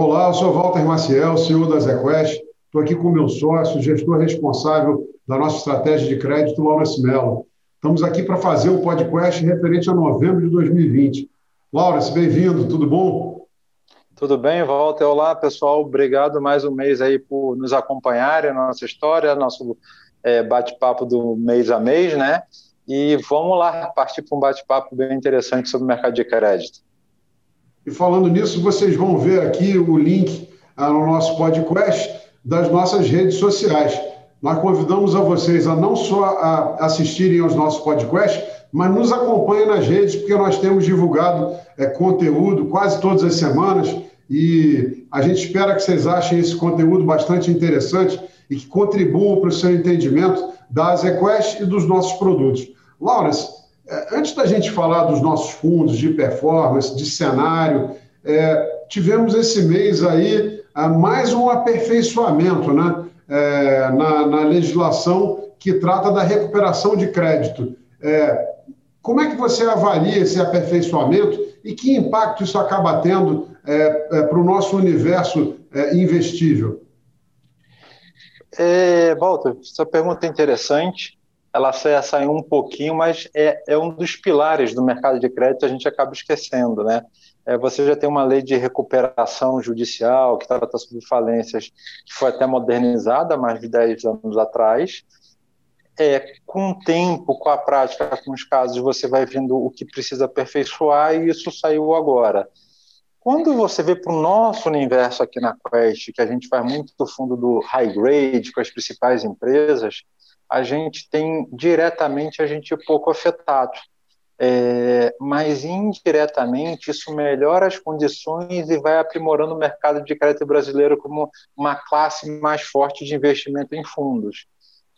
Olá, eu sou Walter Maciel, CEO da ZQuest. Estou aqui com meu sócio, gestor responsável da nossa estratégia de crédito, Laurence Mello. Estamos aqui para fazer o podcast referente a novembro de 2020. Laurence, bem-vindo, tudo bom? Tudo bem, Walter. Olá, pessoal. Obrigado mais um mês aí por nos acompanharem na nossa história, nosso é, bate-papo do mês a mês, né? E vamos lá partir para um bate-papo bem interessante sobre o mercado de crédito. E falando nisso, vocês vão ver aqui o link ah, no nosso podcast das nossas redes sociais. Nós convidamos a vocês a não só a assistirem aos nossos podcasts, mas nos acompanhem nas redes, porque nós temos divulgado é, conteúdo quase todas as semanas e a gente espera que vocês achem esse conteúdo bastante interessante e que contribuam para o seu entendimento da ZQuest e dos nossos produtos. Laurence, é, antes da gente falar dos nossos fundos de performance, de cenário, é, tivemos esse mês aí é, mais um aperfeiçoamento né, é, na, na, legislação que trata da recuperação de crédito. É, como é que você avalia esse aperfeiçoamento e que impacto isso acaba tendo é, para o nosso universo investível? É, Walter, essa pergunta é interessante ela saiu um pouquinho, mas é, é um dos pilares do mercado de crédito, a gente acaba esquecendo, né? É, você já tem uma lei de recuperação judicial que trata sobre falências, que foi até modernizada há mais de 10 anos atrás. É, com o tempo, com a prática, com os casos, você vai vendo o que precisa aperfeiçoar e isso saiu agora. Quando você vê para o nosso universo aqui na Quest, que a gente faz muito do fundo do high grade com as principais empresas, a gente tem diretamente a gente pouco afetado. É, mas indiretamente isso melhora as condições e vai aprimorando o mercado de crédito brasileiro como uma classe mais forte de investimento em fundos.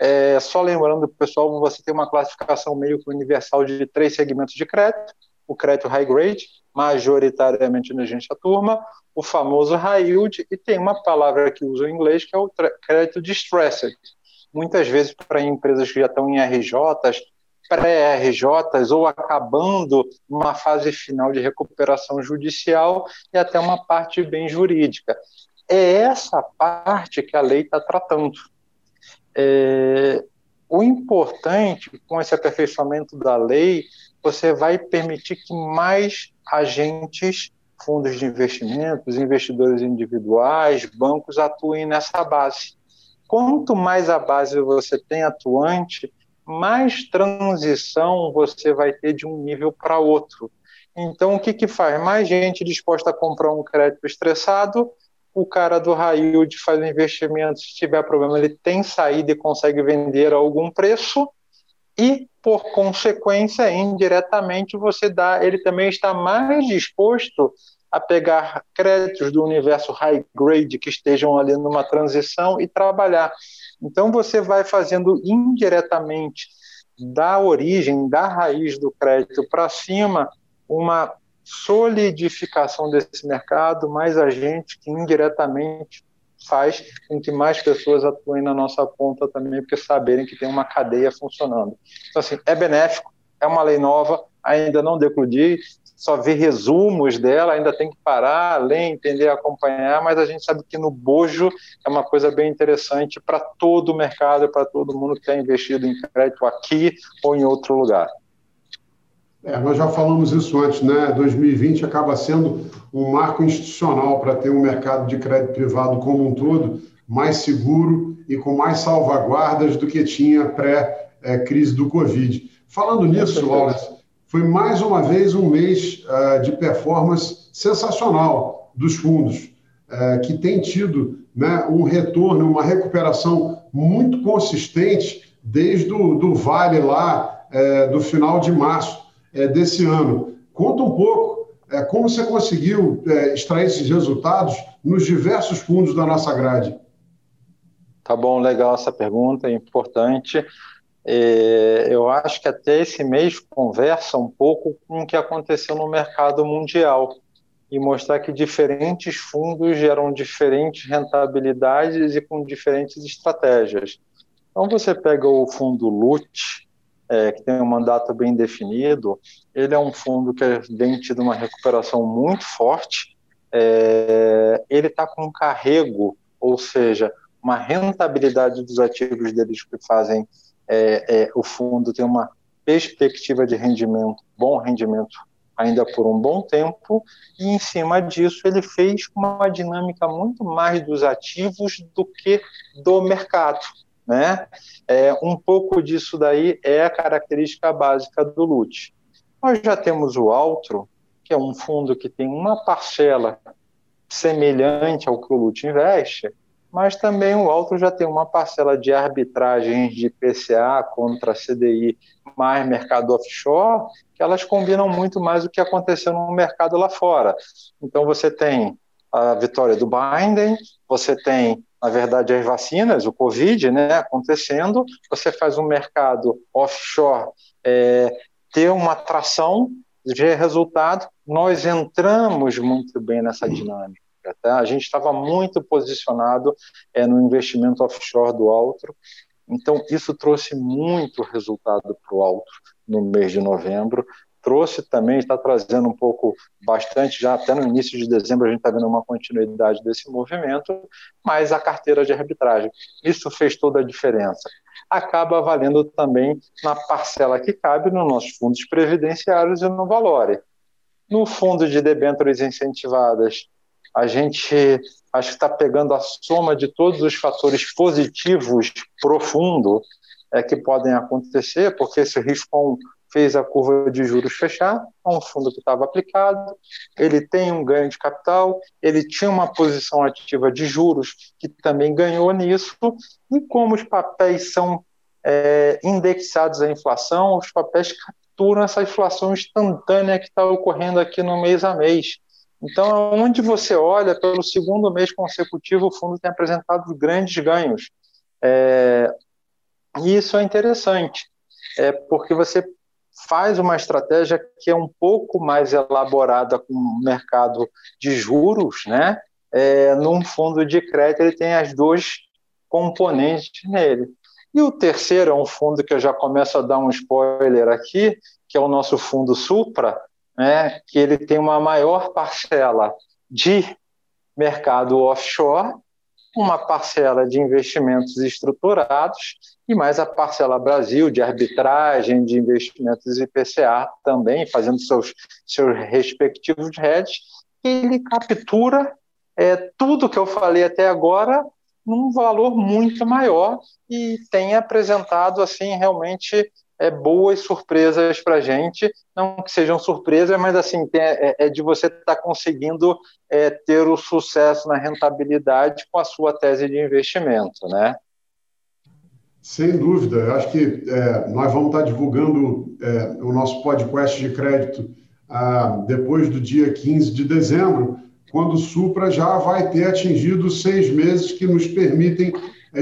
É, só lembrando, pessoal, você tem uma classificação meio que universal de três segmentos de crédito: o crédito high grade, majoritariamente na gente a turma, o famoso high yield, e tem uma palavra que usa em inglês que é o crédito distressed, muitas vezes para empresas que já estão em RJs, pré-RJs ou acabando uma fase final de recuperação judicial e até uma parte bem jurídica. É essa parte que a lei está tratando. É, o importante com esse aperfeiçoamento da lei, você vai permitir que mais agentes, fundos de investimentos, investidores individuais, bancos atuem nessa base. Quanto mais a base você tem atuante, mais transição você vai ter de um nível para outro. Então, o que, que faz? Mais gente disposta a comprar um crédito estressado, o cara do raio de fazer investimento, se tiver problema, ele tem saída e consegue vender a algum preço, e, por consequência, indiretamente, você dá, ele também está mais disposto a pegar créditos do universo high grade que estejam ali numa transição e trabalhar. Então você vai fazendo indiretamente da origem, da raiz do crédito para cima, uma solidificação desse mercado, mais agente que indiretamente faz com que mais pessoas atuem na nossa ponta também, porque saberem que tem uma cadeia funcionando. Então, assim, é benéfico, é uma lei nova, ainda não decludir, só ver resumos dela, ainda tem que parar, ler, entender, acompanhar, mas a gente sabe que no bojo é uma coisa bem interessante para todo o mercado, para todo mundo que está investido em crédito aqui ou em outro lugar. É, nós já falamos isso antes, né? 2020 acaba sendo um marco institucional para ter um mercado de crédito privado como um todo mais seguro e com mais salvaguardas do que tinha pré-crise do Covid. Falando nisso, Wallace, foi mais uma vez um mês uh, de performance sensacional dos fundos, uh, que tem tido né, um retorno, uma recuperação muito consistente desde o do vale lá uh, do final de março desse ano. Conta um pouco como você conseguiu extrair esses resultados nos diversos fundos da nossa grade. Tá bom, legal essa pergunta, é importante. É, eu acho que até esse mês conversa um pouco com o que aconteceu no mercado mundial e mostrar que diferentes fundos geram diferentes rentabilidades e com diferentes estratégias. Então, você pega o fundo LUT, é, que tem um mandato bem definido, ele é um fundo que vem tido uma recuperação muito forte, é, ele está com carrego, ou seja, uma rentabilidade dos ativos deles que fazem é, é, o fundo ter uma perspectiva de rendimento, bom rendimento ainda por um bom tempo, e em cima disso ele fez uma dinâmica muito mais dos ativos do que do mercado. Né? É, um pouco disso daí é a característica básica do LUT. Nós já temos o Altro, que é um fundo que tem uma parcela semelhante ao que o LUT investe, mas também o Altro já tem uma parcela de arbitragens de PCA contra CDI mais mercado offshore, que elas combinam muito mais o que aconteceu no mercado lá fora. Então você tem a vitória do Biden, você tem, na verdade, as vacinas, o Covid, né, acontecendo, você faz um mercado offshore é, ter uma atração de resultado, nós entramos muito bem nessa dinâmica. Tá? A gente estava muito posicionado é, no investimento offshore do Altro, então isso trouxe muito resultado para o Altro no mês de novembro. Trouxe também, está trazendo um pouco, bastante, já até no início de dezembro a gente está vendo uma continuidade desse movimento, mas a carteira de arbitragem. Isso fez toda a diferença. Acaba valendo também na parcela que cabe nos nossos fundos previdenciários e no Valore. No fundo de debêntures incentivadas, a gente acho que está pegando a soma de todos os fatores positivos profundo é, que podem acontecer, porque esse risco fez a curva de juros fechar, é um fundo que estava aplicado, ele tem um ganho de capital, ele tinha uma posição ativa de juros que também ganhou nisso, e como os papéis são é, indexados à inflação, os papéis capturam essa inflação instantânea que está ocorrendo aqui no mês a mês. Então, onde você olha, pelo segundo mês consecutivo, o fundo tem apresentado grandes ganhos. É, e isso é interessante, é porque você faz uma estratégia que é um pouco mais elaborada com o mercado de juros, né? É, num fundo de crédito ele tem as duas componentes nele. E o terceiro é um fundo que eu já começo a dar um spoiler aqui, que é o nosso fundo Supra, né, que ele tem uma maior parcela de mercado offshore, uma parcela de investimentos estruturados e mais a parcela Brasil de arbitragem de investimentos IPCA também, fazendo seus, seus respectivos hedges, ele captura é, tudo que eu falei até agora num valor muito maior e tem apresentado assim realmente é, boas surpresas para a gente, não que sejam surpresas, mas assim tem, é, é, de você estar tá conseguindo é, ter o sucesso na rentabilidade com a sua tese de investimento, né? Sem dúvida, eu acho que é, nós vamos estar tá divulgando é, o nosso podcast de crédito ah, depois do dia 15 de dezembro, quando o Supra já vai ter atingido seis meses que nos permitem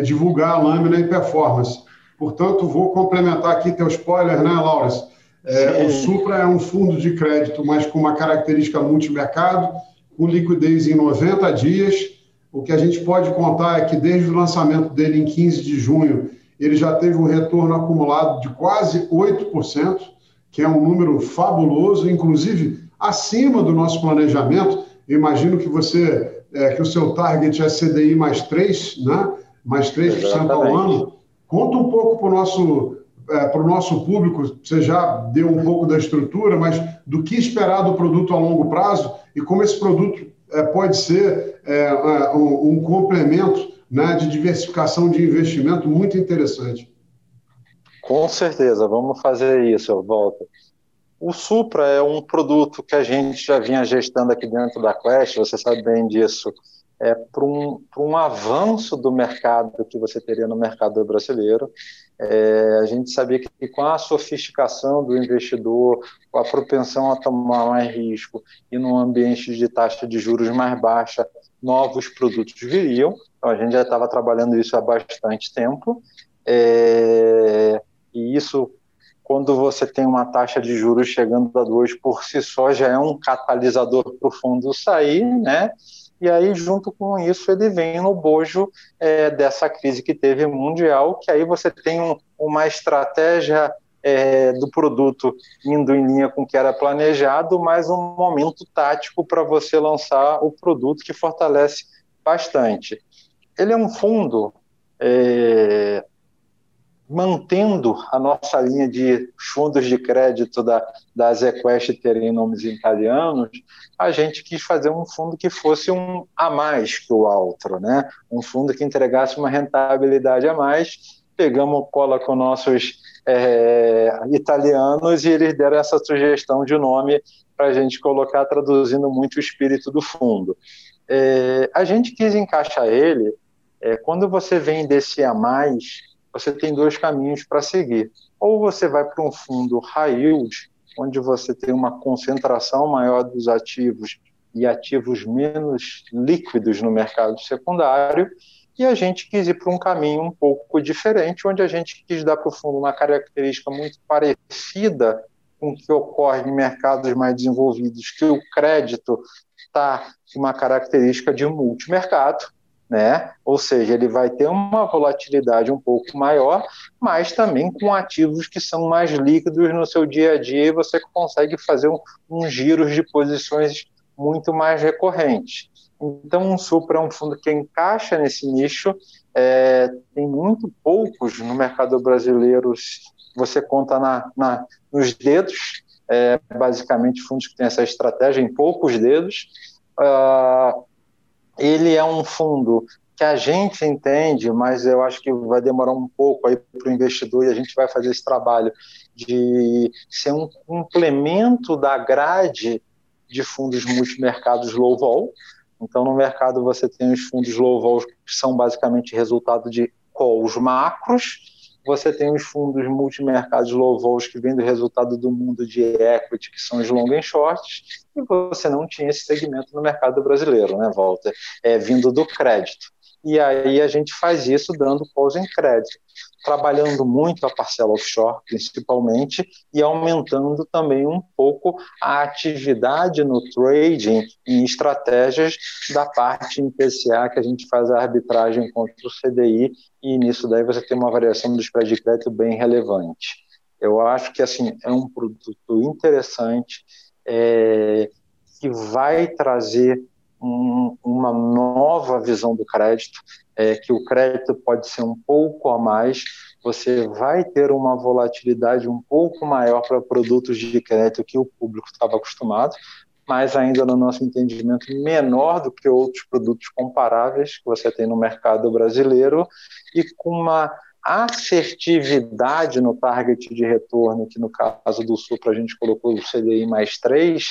divulgar a lâmina em performance. Portanto, vou complementar aqui teu spoiler, né, Laura? É, o Supra é um fundo de crédito, mas com uma característica multimercado, com liquidez em 90 dias. O que a gente pode contar é que desde o lançamento dele em 15 de junho, ele já teve um retorno acumulado de quase 8%, que é um número fabuloso, inclusive acima do nosso planejamento. Eu imagino que você é, que o seu target é CDI mais 3, né? mais 3% Exatamente. ao ano. Conta um pouco para o nosso, é, nosso público, você já deu um pouco da estrutura, mas do que esperar do produto a longo prazo e como esse produto é, pode ser é, é um, um, complemento né, de diversificação de investimento muito interessante. Com certeza, vamos fazer isso, volta. O Supra é um produto que a gente já vinha gestando aqui dentro da Quest, você sabe bem disso, é, para um, um avanço do mercado que você teria no mercado brasileiro. É, a gente sabia que com a sofisticação do investidor, com a propensão a tomar mais risco e num ambiente de taxa de juros mais baixa, novos produtos viriam. Então a gente já estava trabalhando isso há bastante tempo. É, e isso, quando você tem uma taxa de juros chegando a 2 por si só, já é um catalisador para o fundo sair, né? E aí, junto com isso, ele vem no bojo é, dessa crise que teve mundial, que aí você tem um, uma estratégia é, do produto indo em linha com o que era planejado, mas um momento tático para você lançar o produto que fortalece bastante. Ele é um fundo é, mantendo a nossa linha de fundos de crédito da, da ZQuest terem nomes italianos, a gente quis fazer um fundo que fosse um a mais que o outro, né? um fundo que entregasse uma rentabilidade a mais. Pegamos cola com nossos é, italianos e eles deram essa sugestão de nome para a gente colocar, traduzindo muito o espírito do fundo. É, a gente quis encaixar ele, é, quando você vem desse a mais, você tem dois caminhos para seguir. Ou você vai para um fundo high yield, onde você tem uma concentração maior dos ativos e ativos menos líquidos no mercado secundário, e a gente quis ir para um caminho um pouco diferente, onde a gente quis dar para o fundo uma característica muito parecida com o que ocorre em mercados mais desenvolvidos, que o crédito está uma característica de multimercado, né? Ou seja, ele vai ter uma volatilidade um pouco maior, mas também com ativos que são mais líquidos no seu dia a dia e você consegue fazer um, um giros de posições muito mais recorrentes. Então, o Supra é um fundo que encaixa nesse nicho, é, tem muito poucos no mercado brasileiro, você conta na, na nos dedos, é, basicamente fundos que têm essa estratégia em poucos dedos. Uh, ele é um fundo que a gente entende, mas eu acho que vai demorar um pouco aí para o investidor e a gente vai fazer esse trabalho de ser um complemento da grade de fundos multimercados low vol. Então, no mercado você tem os fundos low vol que são basicamente resultado de calls macros, você tem os fundos multimercados low vols que vêm do resultado do mundo de equity, que são os long and shorts, e você não tinha esse segmento no mercado brasileiro, né, Walter? É, vindo do crédito. E aí a gente faz isso dando calls em crédito trabalhando muito a parcela offshore, principalmente, e aumentando também um pouco a atividade no trading e estratégias da parte em PCA, que a gente faz a arbitragem contra o CDI, e nisso daí você tem uma variação do spread de crédito bem relevante. Eu acho que assim é um produto interessante é, que vai trazer um, uma nova visão do crédito, é, que o crédito pode ser um pouco a mais, você vai ter uma volatilidade um pouco maior para produtos de crédito que o público estava acostumado, mas ainda no nosso entendimento menor do que outros produtos comparáveis que você tem no mercado brasileiro e com uma assertividade no target de retorno, que no caso do Supra a gente colocou o CDI mais 3,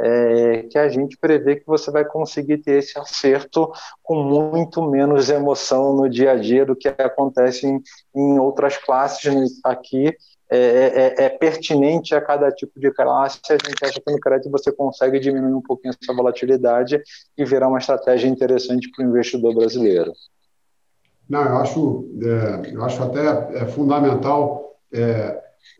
é, que a gente prevê que você vai conseguir ter esse acerto com muito menos emoção no dia a dia do que acontece em, em outras classes. Né? Aqui é, é, é, pertinente a cada tipo de classe. A gente acha que no crédito você consegue diminuir um pouquinho essa volatilidade e virar uma estratégia interessante para o investidor brasileiro. Não, eu acho, é, eu acho até é fundamental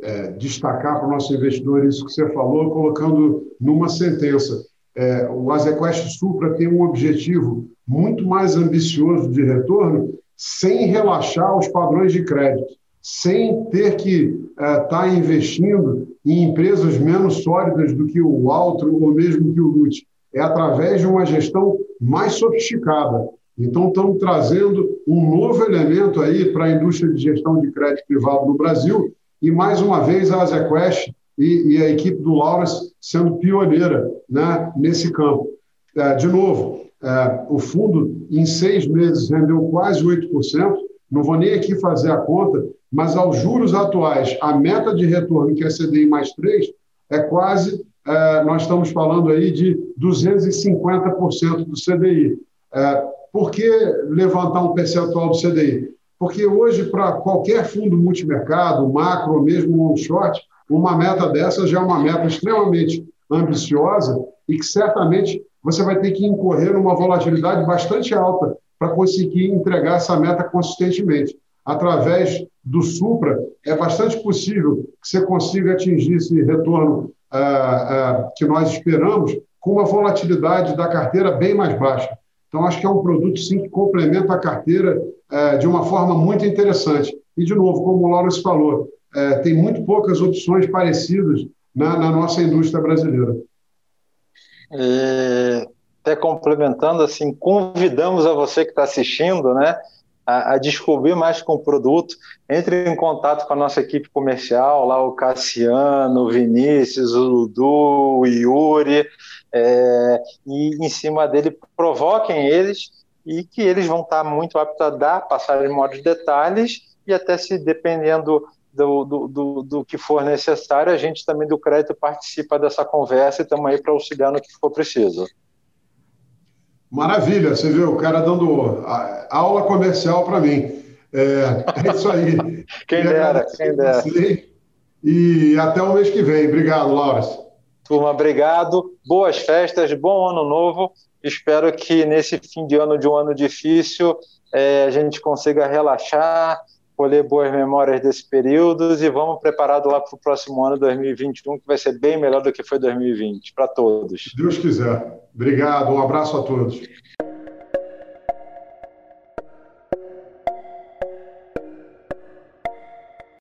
é, destacar para o nosso investidor isso que você falou, colocando numa sentença. É, o Azequest Supra tem um objetivo muito mais ambicioso de retorno, sem relaxar os padrões de crédito, sem ter que estar é, tá investindo em empresas menos sólidas do que o Altro ou mesmo que o LUT. É através de uma gestão mais sofisticada. Então, estamos trazendo um novo elemento aí para a indústria de gestão de crédito privado no Brasil, e mais uma vez a Azequest e, e a equipe do Lawrence sendo pioneira né, nesse campo. É, de novo, é, o fundo em seis meses rendeu quase 8%, não vou nem aqui fazer a conta, mas aos juros atuais, a meta de retorno, que é CDI mais 3, é quase, é, nós estamos falando aí de 250% do CDI. É, por que levantar um percentual do CDI? Porque hoje, para qualquer fundo multimercado, macro mesmo long short, uma meta dessa já é uma meta extremamente ambiciosa e que certamente você vai ter que incorrer numa volatilidade bastante alta para conseguir entregar essa meta consistentemente. Através do Supra, é bastante possível que você consiga atingir esse retorno ah, ah, que nós esperamos com uma volatilidade da carteira bem mais baixa. Então, acho que é um produto, sim, que complementa a carteira é, de uma forma muito interessante. E, de novo, como o Lawrence falou, é, tem muito poucas opções parecidas na, na nossa indústria brasileira. É, até complementando, assim, convidamos a você que está assistindo, né, a, a, descobrir mais com o produto. Entre em contato com a nossa equipe comercial, lá o Cassiano, o Vinícius, o Ludu, o Yuri, é, e em cima dele provoquem eles e que eles vão estar muito aptos a dar, passar em modos detalhes e até se dependendo do, do, do, do, que for necessário, a gente também do crédito participa dessa conversa e estamos aí para auxiliar no que for preciso. Maravilha, você viu o cara dando aula comercial para mim. É, é, isso aí. quem dera, quem dera. E até o mês que vem. Obrigado, Laura. Turma, obrigado. Boas festas, bom ano novo. Espero que nesse fim de ano de um ano difícil é, a gente consiga relaxar, colher boas memórias desse período e vamos preparado lá para o próximo ano 2021, que vai ser bem melhor do que foi 2020, para todos. Deus quiser. Obrigado, um abraço a todos.